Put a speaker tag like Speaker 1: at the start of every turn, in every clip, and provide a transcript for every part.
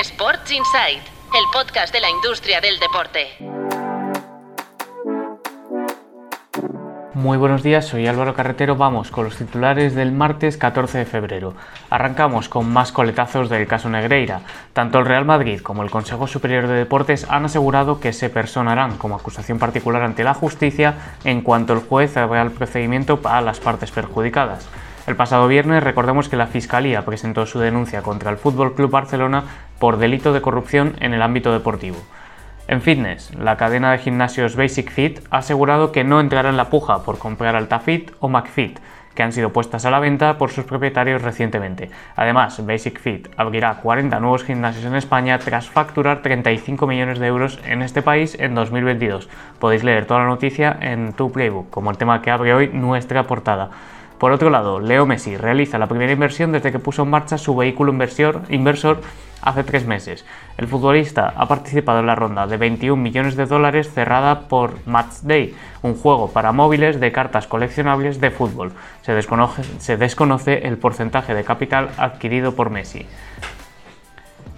Speaker 1: Sports Insight, el podcast de la industria del deporte.
Speaker 2: Muy buenos días, soy Álvaro Carretero. Vamos con los titulares del martes 14 de febrero. Arrancamos con más coletazos del caso Negreira. Tanto el Real Madrid como el Consejo Superior de Deportes han asegurado que se personarán como acusación particular ante la justicia en cuanto el juez haga el procedimiento a las partes perjudicadas. El pasado viernes recordemos que la Fiscalía presentó su denuncia contra el Fútbol Club Barcelona por delito de corrupción en el ámbito deportivo. En fitness, la cadena de gimnasios Basic Fit ha asegurado que no entrará en la puja por comprar AltaFit o McFit, que han sido puestas a la venta por sus propietarios recientemente. Además, Basic Fit abrirá 40 nuevos gimnasios en España tras facturar 35 millones de euros en este país en 2022. Podéis leer toda la noticia en tu playbook, como el tema que abre hoy nuestra portada. Por otro lado, Leo Messi realiza la primera inversión desde que puso en marcha su vehículo inversor, inversor hace tres meses. El futbolista ha participado en la ronda de 21 millones de dólares cerrada por Matchday, un juego para móviles de cartas coleccionables de fútbol. Se desconoce, se desconoce el porcentaje de capital adquirido por Messi.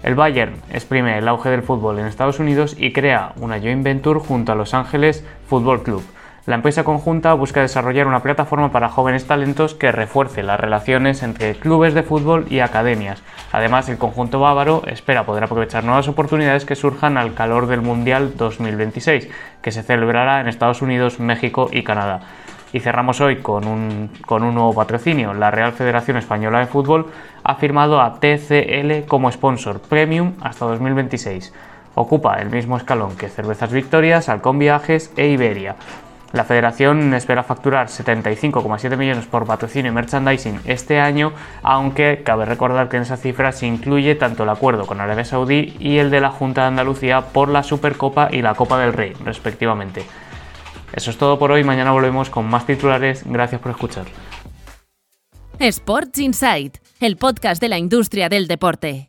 Speaker 2: El Bayern exprime el auge del fútbol en Estados Unidos y crea una joint venture junto a Los Ángeles Football Club. La empresa conjunta busca desarrollar una plataforma para jóvenes talentos que refuerce las relaciones entre clubes de fútbol y academias. Además, el conjunto bávaro espera poder aprovechar nuevas oportunidades que surjan al calor del Mundial 2026, que se celebrará en Estados Unidos, México y Canadá. Y cerramos hoy con un, nuevo patrocinio. La Real Federación Española de Fútbol ha firmado a TCL como sponsor premium hasta 2026. Ocupa el mismo escalón que Cervezas Victorias, Halcón Viajes e Iberia. La federación espera facturar 75,7 millones por patrocinio y merchandising este año, aunque cabe recordar que en esa cifra se incluye tanto el acuerdo con Arabia Saudí y el de la Junta de Andalucía por la Supercopa y la Copa del Rey, respectivamente. Eso es todo por hoy, mañana volvemos con más titulares, gracias por escuchar.
Speaker 1: Sports Insight, el podcast de la industria del deporte.